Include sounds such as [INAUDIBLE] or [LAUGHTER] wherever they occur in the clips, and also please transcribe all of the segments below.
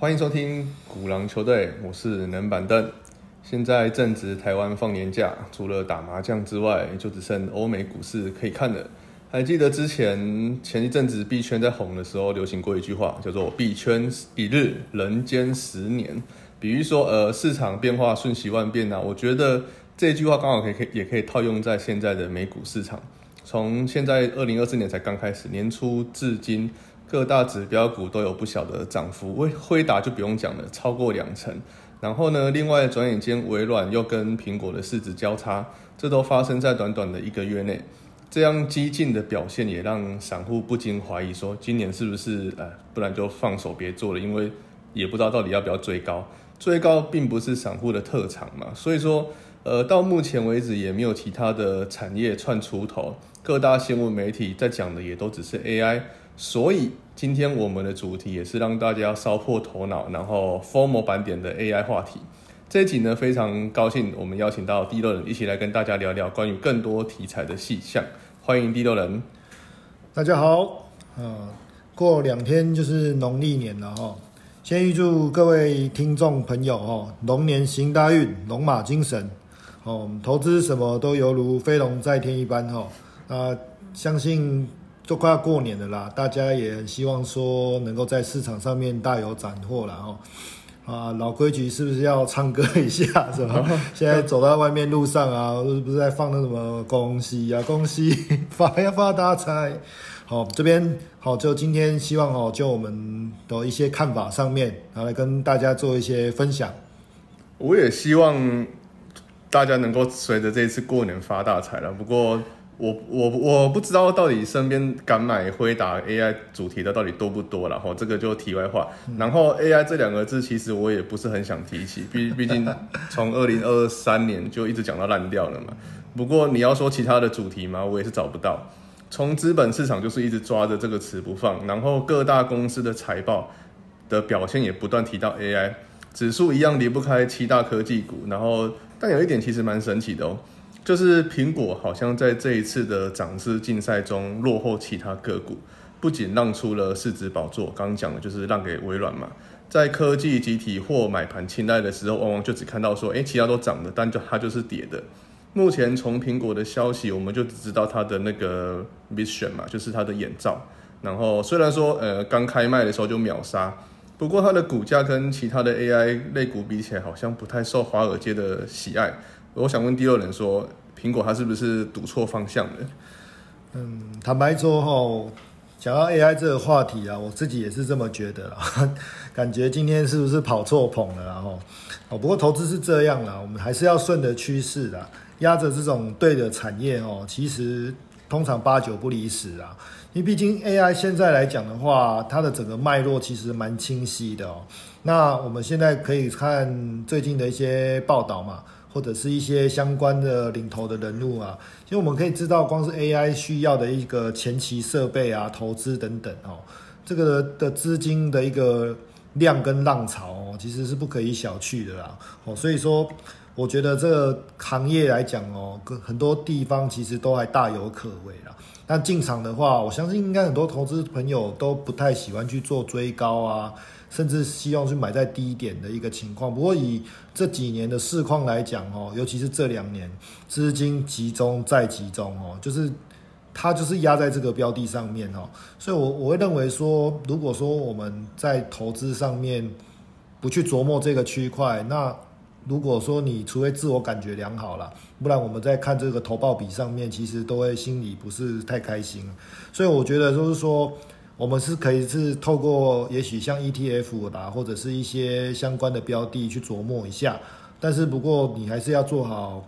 欢迎收听古狼球队，我是冷板凳。现在正值台湾放年假，除了打麻将之外，就只剩欧美股市可以看了。还记得之前前一阵子币圈在红的时候，流行过一句话，叫做“币圈一日，人间十年”。比喻说，呃，市场变化瞬息万变啊。我觉得这句话刚好可以可以也可以套用在现在的美股市场。从现在二零二四年才刚开始，年初至今。各大指标股都有不小的涨幅，微辉达就不用讲了，超过两成。然后呢，另外转眼间微软又跟苹果的市值交叉，这都发生在短短的一个月内。这样激进的表现也让散户不禁怀疑说，今年是不是呃，不然就放手别做了，因为也不知道到底要不要追高。追高并不是散户的特长嘛，所以说，呃，到目前为止也没有其他的产业串出头，各大新闻媒体在讲的也都只是 AI。所以今天我们的主题也是让大家烧破头脑，然后 formal 版点的 AI 话题。这一集呢，非常高兴我们邀请到第六人一起来跟大家聊聊关于更多题材的细项。欢迎第六人，大家好。呃，过两天就是农历年了哈，先预祝各位听众朋友哈，龙年行大运，龙马精神。哦，投资什么都犹如飞龙在天一般哈。啊，相信。都快要过年了啦，大家也很希望说能够在市场上面大有斩获了哦。啊，老规矩是不是要唱歌一下是吧？现在走到外面路上啊，不是在放那什么恭喜呀，恭喜发呀发大财。好，这边好，就今天希望哦，就我们的一些看法上面，然后来跟大家做一些分享。我也希望大家能够随着这一次过年发大财了，不过。我我我不知道到底身边敢买辉达 AI 主题的到底多不多了哈，这个就题外话。然后 AI 这两个字其实我也不是很想提起，毕 [LAUGHS] 毕竟从二零二三年就一直讲到烂掉了嘛。不过你要说其他的主题嘛，我也是找不到。从资本市场就是一直抓着这个词不放，然后各大公司的财报的表现也不断提到 AI，指数一样离不开七大科技股。然后但有一点其实蛮神奇的哦。就是苹果好像在这一次的涨势竞赛中落后其他个股，不仅让出了市值宝座，刚刚讲的就是让给微软嘛。在科技集体或买盘青睐的时候，往往就只看到说，哎，其他都涨的，但就它就是跌的。目前从苹果的消息，我们就只知道它的那个 Vision 嘛，就是它的眼罩。然后虽然说，呃，刚开卖的时候就秒杀，不过它的股价跟其他的 AI 类股比起来，好像不太受华尔街的喜爱。我想问第二人说，苹果它是不是赌错方向了？嗯，坦白说哈，讲到 AI 这个话题啊，我自己也是这么觉得啦。[LAUGHS] 感觉今天是不是跑错棚了？然后哦，不过投资是这样啦，我们还是要顺着趋势的，压着这种对的产业哦。其实通常八九不离十啊，因为毕竟 AI 现在来讲的话，它的整个脉络其实蛮清晰的哦。那我们现在可以看最近的一些报道嘛。或者是一些相关的领头的人物啊，其实我们可以知道，光是 AI 需要的一个前期设备啊、投资等等哦，这个的资金的一个量跟浪潮哦，其实是不可以小觑的啦。哦，所以说，我觉得这个行业来讲哦，很多地方其实都还大有可为啦。但进场的话，我相信应该很多投资朋友都不太喜欢去做追高啊。甚至希望去买在低点的一个情况，不过以这几年的市况来讲哦，尤其是这两年资金集中再集中哦，就是它就是压在这个标的上面哦，所以我我会认为说，如果说我们在投资上面不去琢磨这个区块，那如果说你除非自我感觉良好了，不然我们在看这个投报比上面，其实都会心里不是太开心，所以我觉得就是说。我们是可以是透过也许像 ETF 啦，或者是一些相关的标的去琢磨一下，但是不过你还是要做好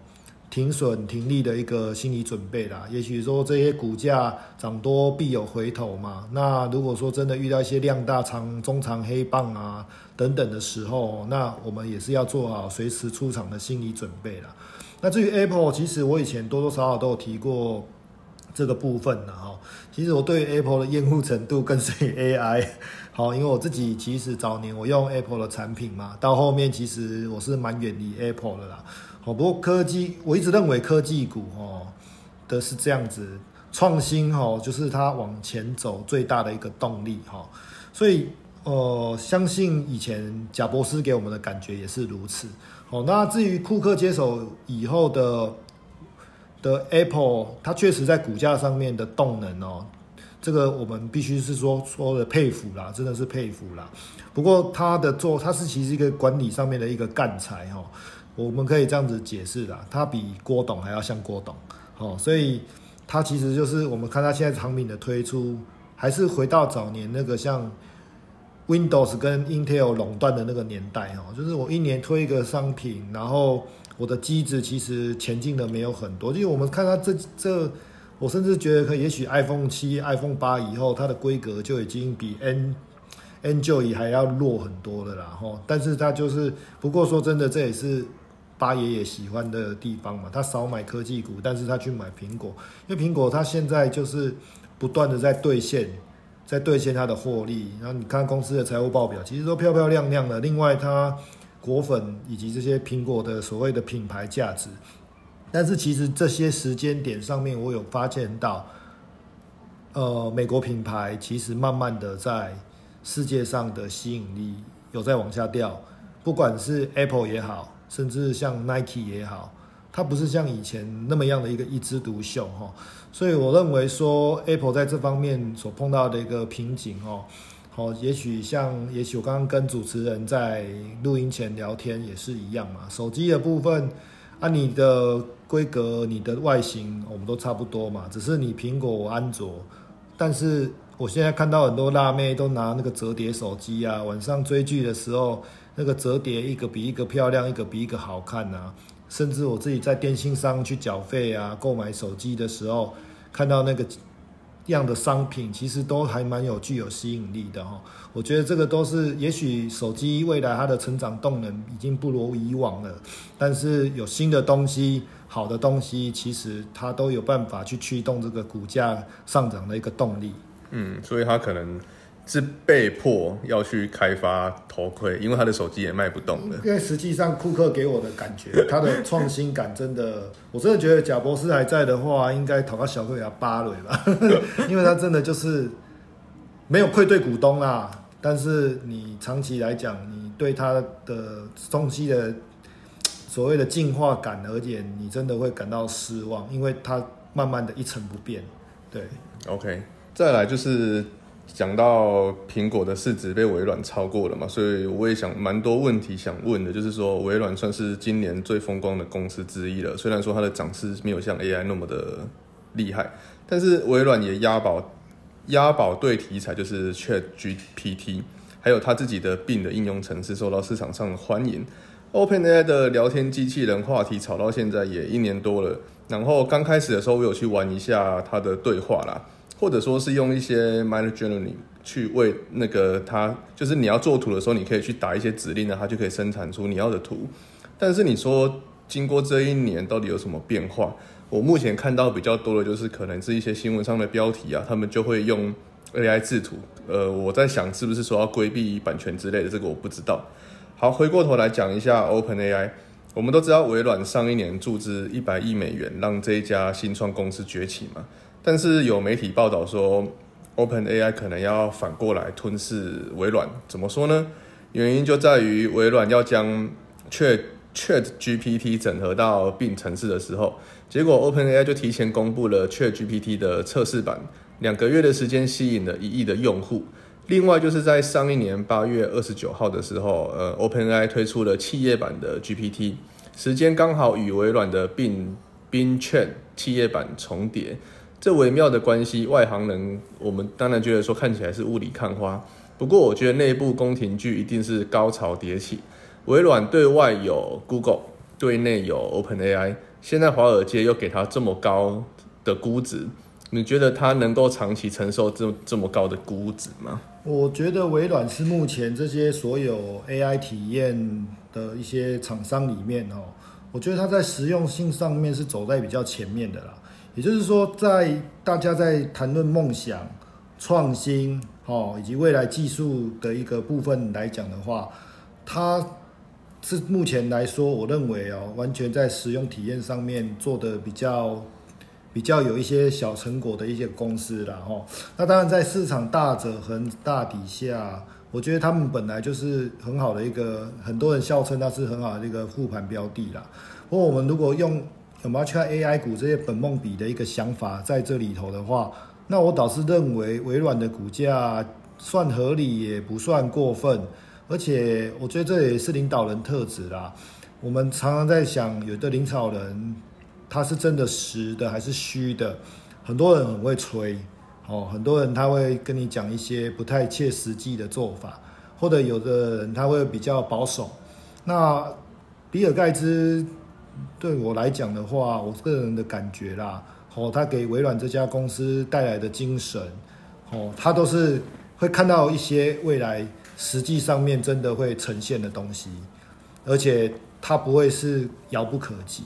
停损停利的一个心理准备啦。也许说这些股价涨多必有回头嘛，那如果说真的遇到一些量大长中长黑棒啊等等的时候，那我们也是要做好随时出场的心理准备啦。那至于 Apple，其实我以前多多少少都有提过。这个部分呢，哈，其实我对 Apple 的厌恶程度更胜于 AI，好，因为我自己其实早年我用 Apple 的产品嘛，到后面其实我是蛮远离 Apple 的啦，好，不过科技我一直认为科技股哦的是这样子，创新哦就是它往前走最大的一个动力哈，所以呃，相信以前贾博士给我们的感觉也是如此。哦，那至于库克接手以后的的 Apple，它确实在股价上面的动能哦，这个我们必须是说说的佩服啦，真的是佩服啦。不过他的做，他是其实一个管理上面的一个干才哈，我们可以这样子解释啦，他比郭董还要像郭董，哦，所以他其实就是我们看他现在产品的推出，还是回到早年那个像。Windows 跟 Intel 垄断的那个年代哦，就是我一年推一个商品，然后我的机子其实前进的没有很多。就是我们看它这这，我甚至觉得可也许 iPhone 七、iPhone 八以后，它的规格就已经比 N N 九以还要弱很多了啦。吼，但是它就是，不过说真的，这也是八爷爷喜欢的地方嘛。他少买科技股，但是他去买苹果，因为苹果它现在就是不断的在兑现。在兑现它的获利，然后你看公司的财务报表，其实都漂漂亮亮的。另外，它果粉以及这些苹果的所谓的品牌价值，但是其实这些时间点上面，我有发现到，呃，美国品牌其实慢慢的在世界上的吸引力有在往下掉，不管是 Apple 也好，甚至像 Nike 也好。它不是像以前那么样的一个一枝独秀哈，所以我认为说 Apple 在这方面所碰到的一个瓶颈哦，好，也许像也许我刚刚跟主持人在录音前聊天也是一样嘛，手机的部分按你的规格、你的外形我们都差不多嘛，只是你苹果我安卓，但是我现在看到很多辣妹都拿那个折叠手机啊，晚上追剧的时候那个折叠一个比一个漂亮，一个比一个好看呐。甚至我自己在电信商去缴费啊，购买手机的时候，看到那个样的商品，其实都还蛮有具有吸引力的哈。我觉得这个都是，也许手机未来它的成长动能已经不如以往了，但是有新的东西、好的东西，其实它都有办法去驱动这个股价上涨的一个动力。嗯，所以它可能。是被迫要去开发头盔，因为他的手机也卖不动了。因为实际上，库克给我的感觉，他的创新感真的，我真的觉得贾博士还在的话，应该讨个小克给他扒了吧，[LAUGHS] 因为他真的就是没有愧对股东啦。但是你长期来讲，你对他的东西的所谓的进化感而言，你真的会感到失望，因为他慢慢的一成不变。对，OK，再来就是。讲到苹果的市值被微软超过了嘛，所以我也想蛮多问题想问的，就是说微软算是今年最风光的公司之一了。虽然说它的涨势没有像 AI 那么的厉害，但是微软也押宝押宝对题材，就是 Chat GPT，还有它自己的病的应用程式受到市场上的欢迎。OpenAI 的聊天机器人话题炒到现在也一年多了，然后刚开始的时候我有去玩一下它的对话啦。或者说是用一些 Midjourney 去为那个它，就是你要做图的时候，你可以去打一些指令呢，它就可以生产出你要的图。但是你说经过这一年到底有什么变化？我目前看到比较多的就是可能是一些新闻上的标题啊，他们就会用 AI 制图。呃，我在想是不是说要规避版权之类的，这个我不知道。好，回过头来讲一下 OpenAI，我们都知道微软上一年注资一百亿美元，让这一家新创公司崛起嘛。但是有媒体报道说，Open AI 可能要反过来吞噬微软，怎么说呢？原因就在于微软要将 ChatGPT 整合到 bin 城市的时候，结果 Open AI 就提前公布了 Chat GPT 的测试版，两个月的时间吸引了一亿的用户。另外就是在上一年八月二十九号的时候，呃，Open AI 推出了企业版的 GPT，时间刚好与微软的并并 Chat 企业版重叠。这微妙的关系，外行人我们当然觉得说看起来是雾里看花。不过我觉得内部宫廷剧一定是高潮迭起。微软对外有 Google，对内有 OpenAI，现在华尔街又给它这么高的估值，你觉得它能够长期承受这这么高的估值吗？我觉得微软是目前这些所有 AI 体验的一些厂商里面哦，我觉得它在实用性上面是走在比较前面的啦。也就是说，在大家在谈论梦想、创新，哦，以及未来技术的一个部分来讲的话，它是目前来说，我认为哦，完全在使用体验上面做的比较比较有一些小成果的一些公司啦。哈。那当然在市场大者恒大底下，我觉得他们本来就是很好的一个，很多人笑称它是很好的一个护盘标的啦。不过我们如果用我们要去看 AI 股这些本梦比的一个想法在这里头的话，那我倒是认为微软的股价算合理，也不算过分。而且我觉得这也是领导人特质啦。我们常常在想，有的领导人他是真的实的还是虚的？很多人很会吹，哦，很多人他会跟你讲一些不太切实际的做法，或者有的人他会比较保守。那比尔盖茨对我来讲的话，我个人的感觉啦，哦，他给微软这家公司带来的精神，哦，他都是会看到一些未来。实际上面真的会呈现的东西，而且它不会是遥不可及，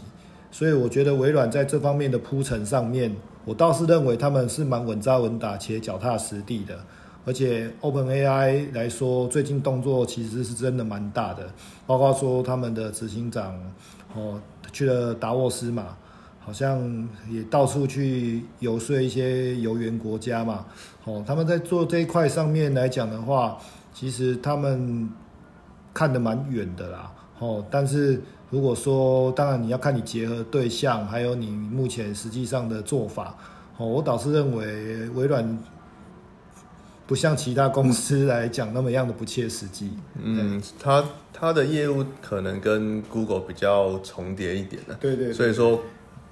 所以我觉得微软在这方面的铺陈上面，我倒是认为他们是蛮稳扎稳打且脚踏实地的。而且 Open AI 来说，最近动作其实是真的蛮大的，包括说他们的执行长哦去了达沃斯嘛。好像也到处去游说一些游园国家嘛，哦，他们在做这一块上面来讲的话，其实他们看得蛮远的啦，哦，但是如果说，当然你要看你结合对象，还有你目前实际上的做法，哦，我倒是认为微软不像其他公司来讲那么样的不切实际。嗯，它它的业务可能跟 Google 比较重叠一点的，对对，所以说。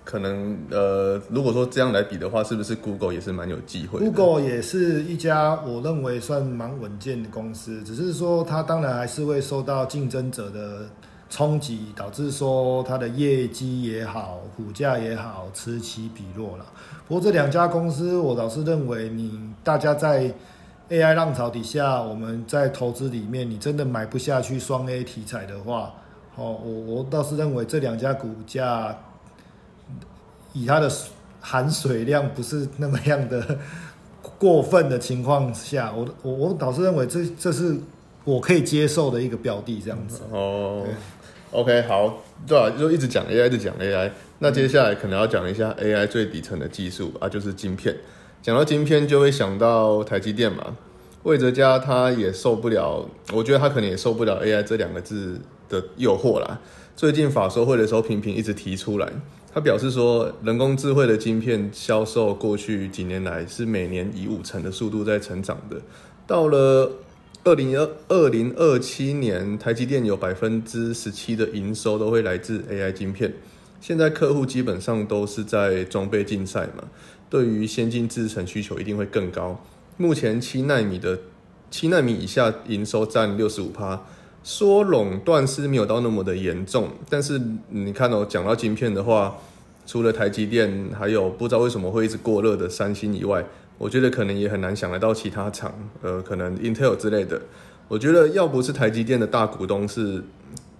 可能呃，如果说这样来比的话，是不是 Google 也是蛮有机会？Google 也是一家我认为算蛮稳健的公司，只是说它当然还是会受到竞争者的冲击，导致说它的业绩也好，股价也好此起彼落了。不过这两家公司，我倒是认为，你大家在 AI 浪潮底下，我们在投资里面，你真的买不下去双 A 题材的话，哦，我我倒是认为这两家股价。以它的含水量不是那么样的过分的情况下，我我我倒是认为这这是我可以接受的一个标的，这样子。哦，OK，好，对啊，就一直讲 AI，一直讲 AI。那接下来可能要讲一下 AI 最底层的技术啊，就是晶片。讲到晶片，就会想到台积电嘛。魏哲家他也受不了，我觉得他可能也受不了 AI 这两个字的诱惑啦。最近法说会的时候，频频一直提出来。他表示说，人工智慧的晶片销售过去几年来是每年以五成的速度在成长的。到了二零二二零二七年，台积电有百分之十七的营收都会来自 AI 晶片。现在客户基本上都是在装备竞赛嘛，对于先进制程需求一定会更高。目前七纳米的七纳米以下营收占六十五趴。说垄断是没有到那么的严重，但是你看哦，讲到晶片的话，除了台积电，还有不知道为什么会一直过热的三星以外，我觉得可能也很难想得到其他厂，呃，可能 Intel 之类的。我觉得要不是台积电的大股东是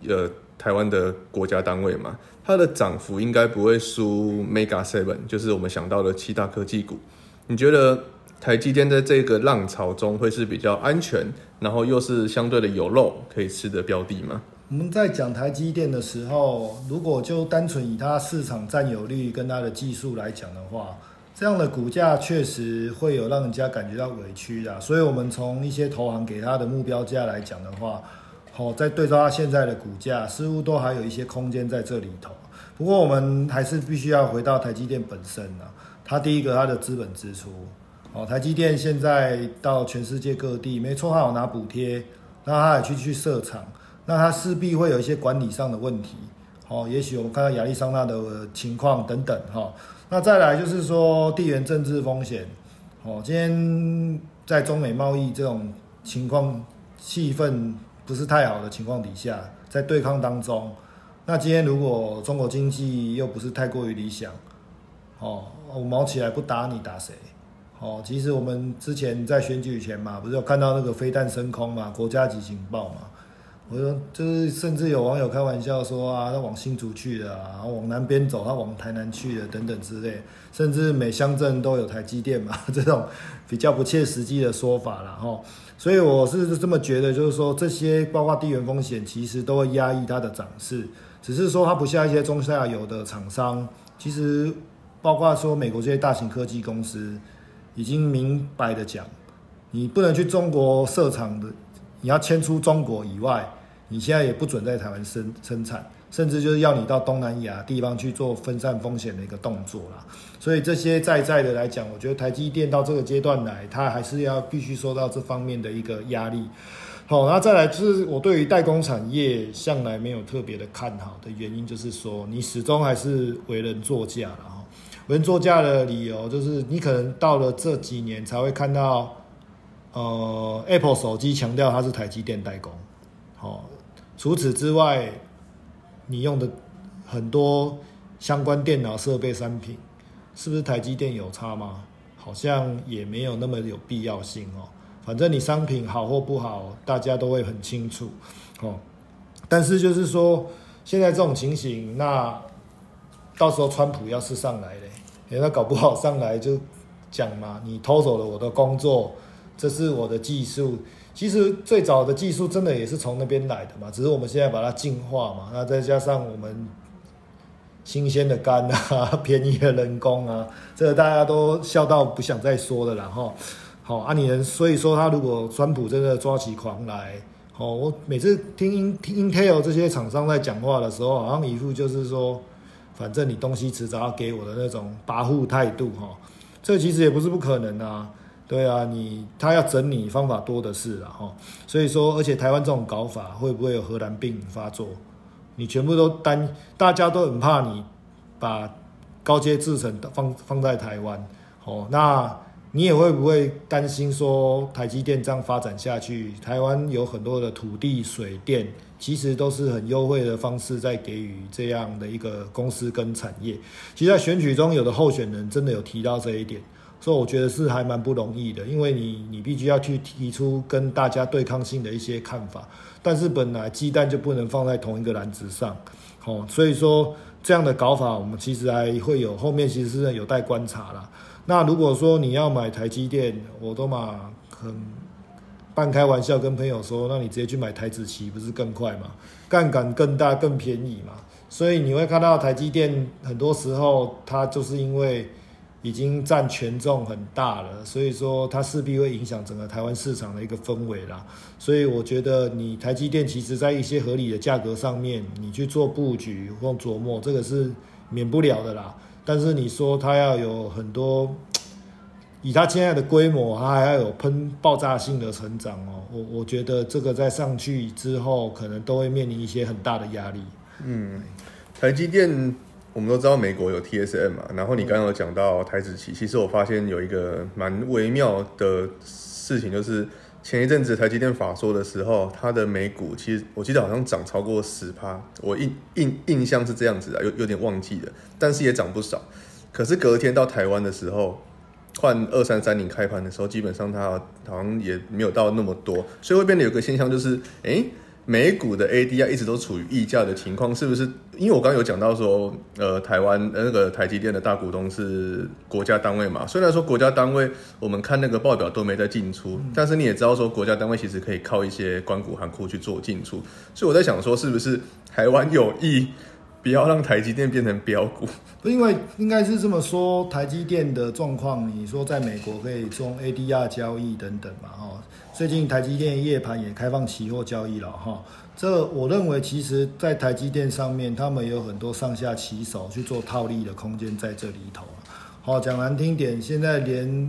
呃台湾的国家单位嘛，它的涨幅应该不会输 Mega Seven，就是我们想到的七大科技股。你觉得？台积电在这个浪潮中会是比较安全，然后又是相对的有肉可以吃的标的吗？我们在讲台积电的时候，如果就单纯以它市场占有率跟它的技术来讲的话，这样的股价确实会有让人家感觉到委屈的。所以，我们从一些投行给它的目标价来讲的话，好，在对照它现在的股价，似乎都还有一些空间在这里头。不过，我们还是必须要回到台积电本身啊，它第一个它的资本支出。哦，台积电现在到全世界各地，没错，它有拿补贴，那它也去去设厂，那它势必会有一些管理上的问题。哦，也许我们看到亚利桑那的情况等等，哈。那再来就是说地缘政治风险。哦，今天在中美贸易这种情况气氛不是太好的情况底下，在对抗当中，那今天如果中国经济又不是太过于理想，哦，我毛起来不打你打谁？哦，其实我们之前在选举前嘛，不是有看到那个飞弹升空嘛，国家级警报嘛。我说，就是甚至有网友开玩笑说啊，他往新竹去的啊，往南边走，他往台南去的等等之类，甚至每乡镇都有台积电嘛，[LAUGHS] 这种比较不切实际的说法了哈。所以我是这么觉得，就是说这些包括地缘风险，其实都会压抑它的涨势，只是说它不像一些中下游的厂商，其实。包括说美国这些大型科技公司已经明白的讲，你不能去中国设厂的，你要迁出中国以外，你现在也不准在台湾生生产。甚至就是要你到东南亚地方去做分散风险的一个动作啦，所以这些在在的来讲，我觉得台积电到这个阶段来，它还是要必须受到这方面的一个压力。好，那再来就是我对于代工产业向来没有特别的看好的原因，就是说你始终还是为人作价了哈。为人作价的理由就是你可能到了这几年才会看到，呃，Apple 手机强调它是台积电代工。好，除此之外。你用的很多相关电脑设备商品，是不是台积电有差吗？好像也没有那么有必要性哦。反正你商品好或不好，大家都会很清楚哦。但是就是说，现在这种情形，那到时候川普要是上来嘞，哎，他搞不好上来就讲嘛，你偷走了我的工作，这是我的技术。其实最早的技术真的也是从那边来的嘛，只是我们现在把它进化嘛。那再加上我们新鲜的肝啊，[LAUGHS] 便宜的人工啊，这个大家都笑到不想再说了啦哈。好，阿尼人，所以说他如果川普真的抓起狂来，哦，我每次听听 Intel 这些厂商在讲话的时候，好像一副就是说，反正你东西迟早要给我的那种跋扈态度哈。这其实也不是不可能啊。对啊，你他要整你方法多的是了哈，所以说，而且台湾这种搞法会不会有荷兰病发作？你全部都担，大家都很怕你把高阶制程放放在台湾，哦，那你也会不会担心说台积电这样发展下去，台湾有很多的土地、水电，其实都是很优惠的方式在给予这样的一个公司跟产业。其实，在选举中，有的候选人真的有提到这一点。所以我觉得是还蛮不容易的，因为你你必须要去提出跟大家对抗性的一些看法，但是本来鸡蛋就不能放在同一个篮子上，哦，所以说这样的搞法，我们其实还会有后面其实是有待观察啦。那如果说你要买台积电，我都嘛很半开玩笑跟朋友说，那你直接去买台子期不是更快吗？杠杆更大更便宜嘛。所以你会看到台积电很多时候它就是因为。已经占权重很大了，所以说它势必会影响整个台湾市场的一个氛围啦。所以我觉得你台积电其实在一些合理的价格上面，你去做布局或琢磨，这个是免不了的啦。但是你说它要有很多，以它现在的规模，它还要有喷爆炸性的成长哦。我我觉得这个在上去之后，可能都会面临一些很大的压力。嗯，台积电。我们都知道美国有 TSM 嘛，然后你刚刚有讲到台子期，其实我发现有一个蛮微妙的事情，就是前一阵子台积电法说的时候，它的美股其实我记得好像涨超过十趴，我印印印象是这样子的，有有点忘记了，但是也涨不少。可是隔天到台湾的时候，换二三三零开盘的时候，基本上它好像也没有到那么多，所以会变得有个现象就是，哎。美股的 ADR 一直都处于溢价的情况，是不是？因为我刚刚有讲到说，呃，台湾那个台积电的大股东是国家单位嘛。虽然说国家单位我们看那个报表都没在进出，但是你也知道说，国家单位其实可以靠一些关股行库去做进出。所以我在想说，是不是台湾有意不要让台积电变成标股？因为应该是这么说，台积电的状况，你说在美国可以做 ADR 交易等等嘛，哈。最近台积电夜盘也开放期货交易了哈，这我认为其实，在台积电上面，他们有很多上下棋手去做套利的空间在这里头。好讲难听点，现在连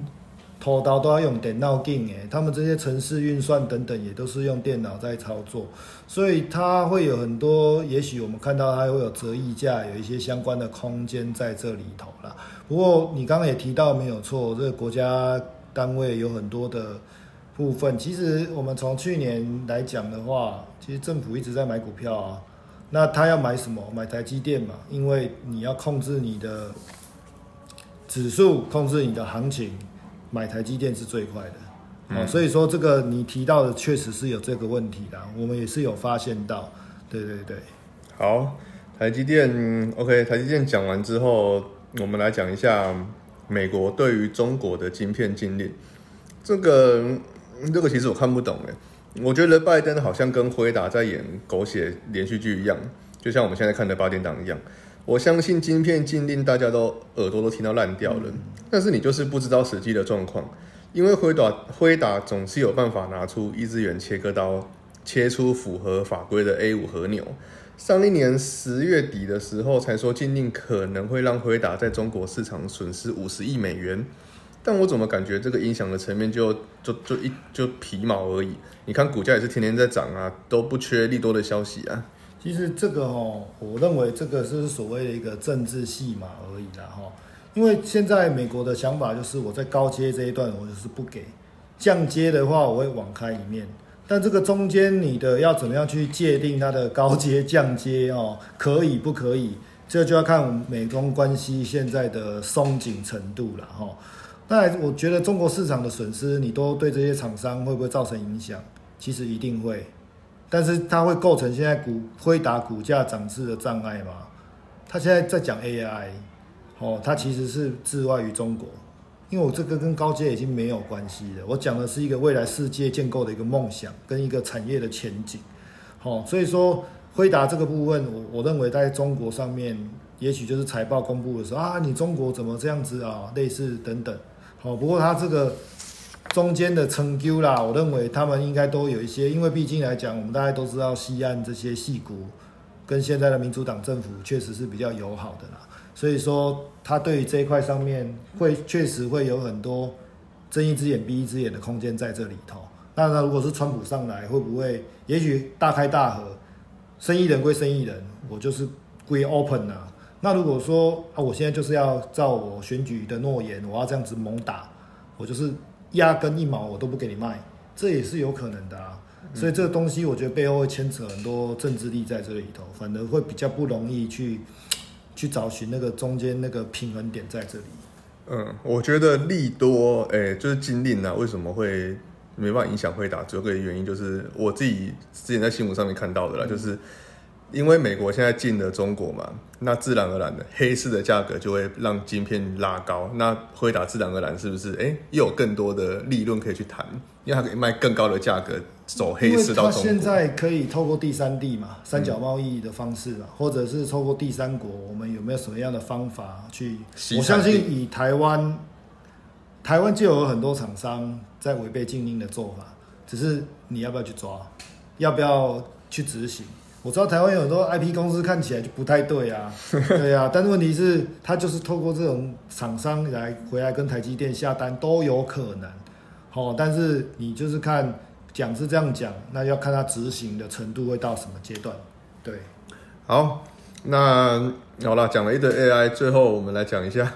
偷刀都要用电脑进诶，他们这些城市运算等等也都是用电脑在操作，所以它会有很多，也许我们看到它会有折溢价，有一些相关的空间在这里头了。不过你刚刚也提到没有错，这个国家单位有很多的。部分其实我们从去年来讲的话，其实政府一直在买股票啊。那他要买什么？买台积电嘛，因为你要控制你的指数，控制你的行情，买台积电是最快的。哦，所以说这个你提到的确实是有这个问题的，我们也是有发现到。对对对。好，台积电 OK，台积电讲完之后，我们来讲一下美国对于中国的晶片禁令。这个。这个其实我看不懂哎，我觉得拜登好像跟辉达在演狗血连续剧一样，就像我们现在看的八点档一样。我相信晶片禁令大家都耳朵都听到烂掉了，但是你就是不知道实际的状况，因为辉达辉达总是有办法拿出一支元切割刀，切出符合法规的 A 五和牛。上一年十月底的时候才说禁令可能会让辉达在中国市场损失五十亿美元，但我怎么感觉这个影响的层面就就就一就皮毛而已？你看股价也是天天在涨啊，都不缺利多的消息啊。其实这个哦，我认为这个是所谓的一个政治戏码而已啦哈。因为现在美国的想法就是，我在高阶这一段我就是不给，降阶的话我会网开一面。但这个中间你的要怎么样去界定它的高阶降阶哦，可以不可以？这就要看美中关系现在的松紧程度了哈。那我觉得中国市场的损失，你都对这些厂商会不会造成影响？其实一定会。但是它会构成现在股辉达股价涨势的障碍吗？他现在在讲 AI，哦，它其实是置外于中国，因为我这个跟高阶已经没有关系了。我讲的是一个未来世界建构的一个梦想跟一个产业的前景，好，所以说辉达这个部分，我我认为在中国上面，也许就是财报公布的时候啊，你中国怎么这样子啊，类似等等，哦，不过他这个。中间的成就啦，我认为他们应该都有一些，因为毕竟来讲，我们大家都知道西安这些戏骨跟现在的民主党政府确实是比较友好的啦，所以说他对于这一块上面会确实会有很多睁一只眼闭一只眼的空间在这里头。那那如果是川普上来，会不会也许大开大合，生意人归生意人，我就是归 open 啊。那如果说啊，我现在就是要照我选举的诺言，我要这样子猛打，我就是。压根一毛我都不给你卖，这也是有可能的啊。所以这个东西，我觉得背后会牵扯很多政治力在这里头，反而会比较不容易去去找寻那个中间那个平衡点在这里。嗯，我觉得利多，哎，就是禁令啊，为什么会没办法影响会打？主要个原因就是我自己之前在新闻上面看到的啦，就是。因为美国现在进了中国嘛，那自然而然的黑市的价格就会让晶片拉高。那辉达自然而然是不是？哎，又有更多的利润可以去谈，因为它可以卖更高的价格走黑市到中国。现在可以透过第三地嘛，三角贸易的方式嘛，或者是透过第三国，我们有没有什么样的方法去？我相信以台湾，台湾就有很多厂商在违背禁令的做法，只是你要不要去抓，要不要去执行？我知道台湾有很多 IP 公司看起来就不太对啊，[LAUGHS] 对啊，但是问题是，他就是透过这种厂商来回来跟台积电下单都有可能，好，但是你就是看讲是这样讲，那要看他执行的程度会到什么阶段，对，好，那好了，讲了一堆 AI，最后我们来讲一下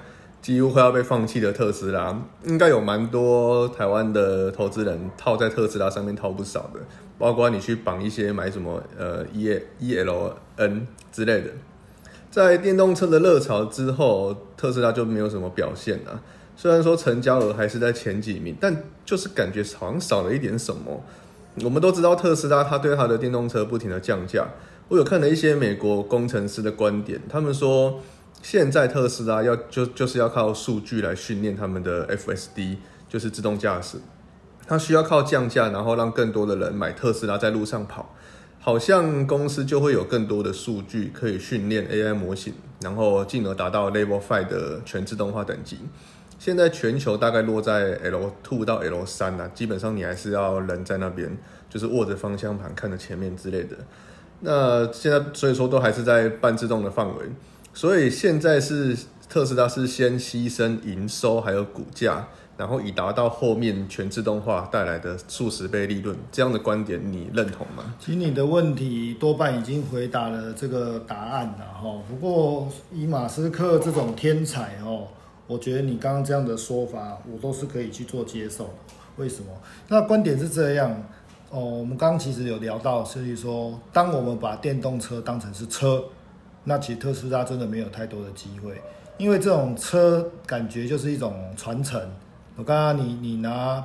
几乎快要被放弃的特斯拉，应该有蛮多台湾的投资人套在特斯拉上面套不少的。包括你去绑一些买什么呃 E E L N 之类的，在电动车的热潮之后，特斯拉就没有什么表现了。虽然说成交额还是在前几名，但就是感觉好像少了一点什么。我们都知道特斯拉，它对它的电动车不停的降价。我有看了一些美国工程师的观点，他们说现在特斯拉要就就是要靠数据来训练他们的 F S D，就是自动驾驶。它需要靠降价，然后让更多的人买特斯拉在路上跑，好像公司就会有更多的数据可以训练 AI 模型，然后进而达到 Level Five 的全自动化等级。现在全球大概落在 L Two 到 L 三啊，基本上你还是要人在那边，就是握着方向盘看着前面之类的。那现在所以说都还是在半自动的范围，所以现在是特斯拉是先牺牲营收还有股价。然后以达到后面全自动化带来的数十倍利润，这样的观点你认同吗？其实你的问题多半已经回答了这个答案了哈。不过以马斯克这种天才哦，我觉得你刚刚这样的说法，我都是可以去做接受的。为什么？那观点是这样哦。我们刚刚其实有聊到，所以说，当我们把电动车当成是车，那其实特斯拉真的没有太多的机会，因为这种车感觉就是一种传承。我刚刚你你拿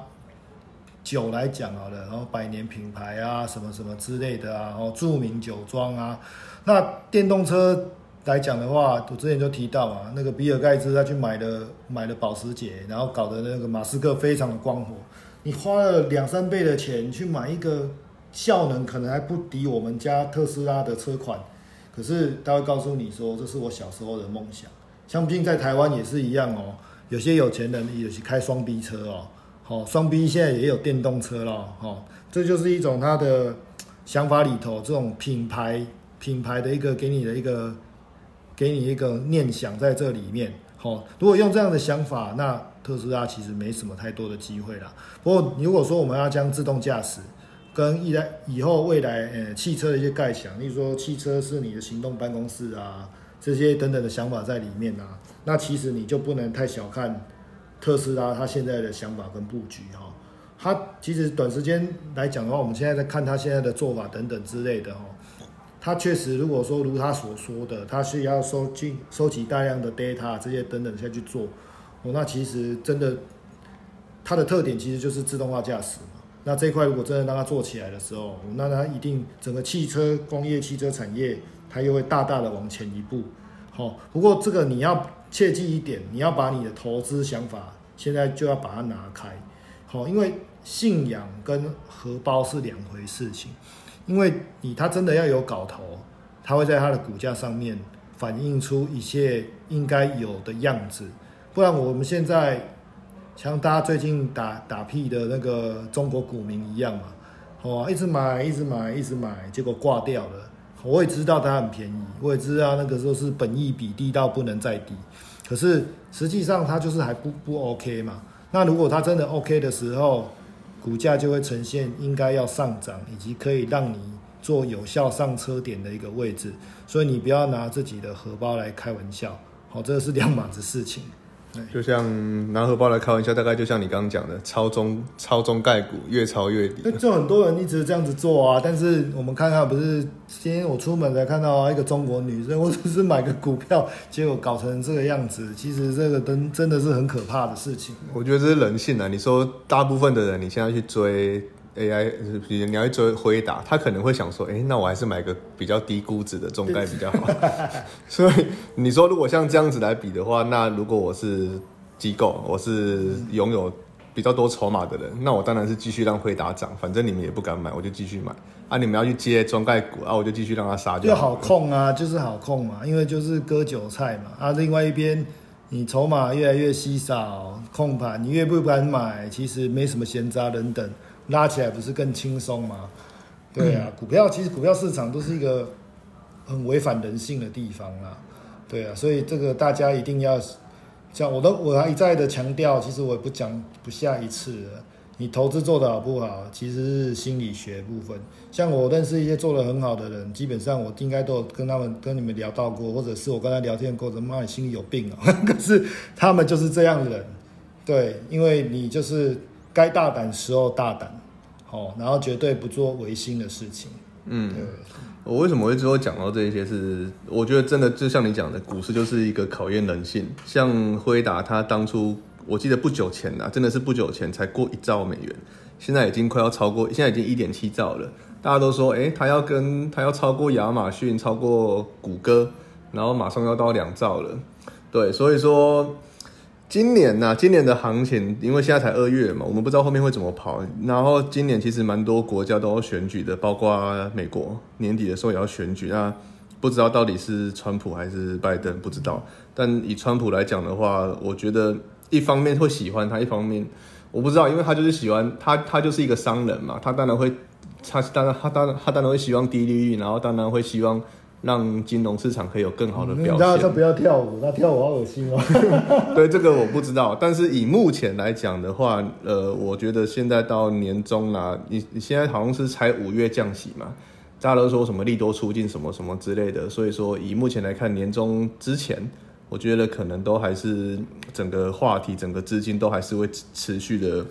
酒来讲好了，然后百年品牌啊，什么什么之类的啊，然后著名酒庄啊，那电动车来讲的话，我之前就提到啊，那个比尔盖茨他去买了买了保时捷，然后搞得那个马斯克非常的光火。你花了两三倍的钱去买一个效能可能还不敌我们家特斯拉的车款，可是他会告诉你说，这是我小时候的梦想。像毕竟在台湾也是一样哦，有些有钱人也是开双 B 车哦，好，双 B 现在也有电动车了，哦，这就是一种他的想法里头这种品牌品牌的一个给你的一个给你一个念想在这里面，好，如果用这样的想法，那特斯拉其实没什么太多的机会了。不过如果说我们要将自动驾驶跟一来以后未来呃汽车的一些概想，例如说汽车是你的行动办公室啊。这些等等的想法在里面啊，那其实你就不能太小看特斯拉它现在的想法跟布局哈。它其实短时间来讲的话，我们现在在看它现在的做法等等之类的哈。它确实如果说如他所说的，它是要收进收集大量的 data 这些等等下去做，哦，那其实真的它的特点其实就是自动化驾驶。那这块如果真的让它做起来的时候，那它一定整个汽车工业、汽车产业。它又会大大的往前一步，好，不过这个你要切记一点，你要把你的投资想法现在就要把它拿开，好，因为信仰跟荷包是两回事情，因为你它真的要有搞头，它会在它的股价上面反映出一切应该有的样子，不然我们现在像大家最近打打屁的那个中国股民一样嘛，哦，一直买，一直买，一直买，结果挂掉了。我也知道它很便宜，我也知道那个时候是本益比低到不能再低，可是实际上它就是还不不 OK 嘛。那如果它真的 OK 的时候，股价就会呈现应该要上涨，以及可以让你做有效上车点的一个位置。所以你不要拿自己的荷包来开玩笑，好，这是两码子事情。就像拿荷包来开玩笑，大概就像你刚刚讲的，超中超中概股，越超越低。就很多人一直这样子做啊，但是我们看看，不是今天我出门才看到一个中国女生，我只是买个股票，结果搞成这个样子，其实这个真真的是很可怕的事情。我觉得这是人性啊！你说大部分的人，你现在去追。AI，你你要做回答，他可能会想说，哎，那我还是买个比较低估值的中概比较好。[LAUGHS] 所以你说，如果像这样子来比的话，那如果我是机构，我是拥有比较多筹码的人，那我当然是继续让回答涨，反正你们也不敢买，我就继续买。啊，你们要去接中概股啊，我就继续让它杀就好控啊，就是好控嘛，因为就是割韭菜嘛。啊，另外一边你筹码越来越稀少，控盘你越不敢买，其实没什么闲杂人等。拉起来不是更轻松吗？对啊，股票其实股票市场都是一个很违反人性的地方啦。对啊，所以这个大家一定要像我都我还一再的强调，其实我也不讲不下一次了。你投资做得好不好，其实是心理学部分。像我认识一些做得很好的人，基本上我应该都有跟他们跟你们聊到过，或者是我跟他聊天过程，妈你心里有病啊！[LAUGHS] 可是他们就是这样的人，对，因为你就是。该大胆时候大胆，好，然后绝对不做违心的事情。嗯，我为什么会之后讲到这一些？是我觉得真的就像你讲的，股市就是一个考验人性。像辉达，他当初我记得不久前呐，真的是不久前才过一兆美元，现在已经快要超过，现在已经一点七兆了。大家都说，哎，他要跟他要超过亚马逊，超过谷歌，然后马上要到两兆了。对，所以说。今年呢，今年的行情，因为现在才二月嘛，我们不知道后面会怎么跑。然后今年其实蛮多国家都要选举的，包括美国年底的时候也要选举。那不知道到底是川普还是拜登，不知道。但以川普来讲的话，我觉得一方面会喜欢他，一方面我不知道，因为他就是喜欢他，他就是一个商人嘛，他当然会，他当然他当然他当然会希望低利率，然后当然会希望。让金融市场可以有更好的表现。他不要跳舞，他跳舞好恶心哦。[LAUGHS] 对这个我不知道，但是以目前来讲的话，呃，我觉得现在到年终啦，你你现在好像是才五月降息嘛，大家都说什么利多出尽什么什么之类的，所以说以目前来看，年终之前，我觉得可能都还是整个话题、整个资金都还是会持续的。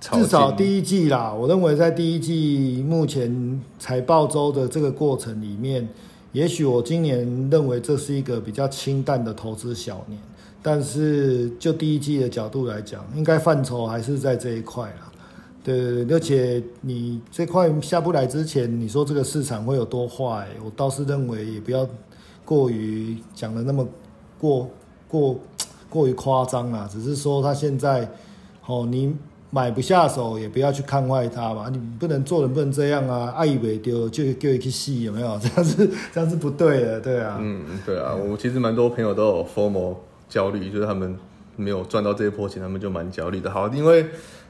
至少第一季啦，我认为在第一季目前财报周的这个过程里面。也许我今年认为这是一个比较清淡的投资小年，但是就第一季的角度来讲，应该范畴还是在这一块啦。对，而且你这块下不来之前，你说这个市场会有多坏，我倒是认为也不要过于讲的那么过过过于夸张啊。只是说他现在，哦，你买不下手，也不要去看坏它嘛。你不能做人不能这样啊，爱以为丢就丢一去戏有没有？[LAUGHS] 这样是这样是不对的，对啊。嗯，对啊，我其实蛮多朋友都有 formal 焦虑，就是他们没有赚到这一波钱，他们就蛮焦虑的。好，因为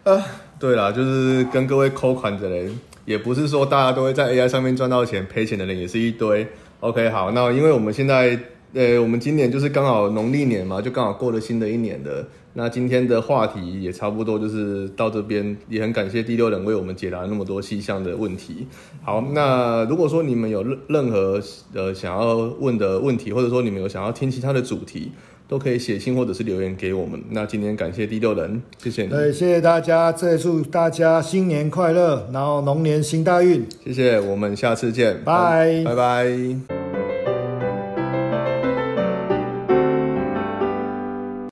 啊，对啦，就是跟各位扣款的人，也不是说大家都会在 AI 上面赚到钱，赔钱的人也是一堆。OK，好，那因为我们现在。呃，我们今年就是刚好农历年嘛，就刚好过了新的一年的。那今天的话题也差不多，就是到这边，也很感谢第六人为我们解答那么多细项的问题。好，那如果说你们有任任何呃想要问的问题，或者说你们有想要听其他的主题，都可以写信或者是留言给我们。那今天感谢第六人，谢谢你。对，谢谢大家，再祝大家新年快乐，然后龙年行大运。谢谢，我们下次见，拜拜拜。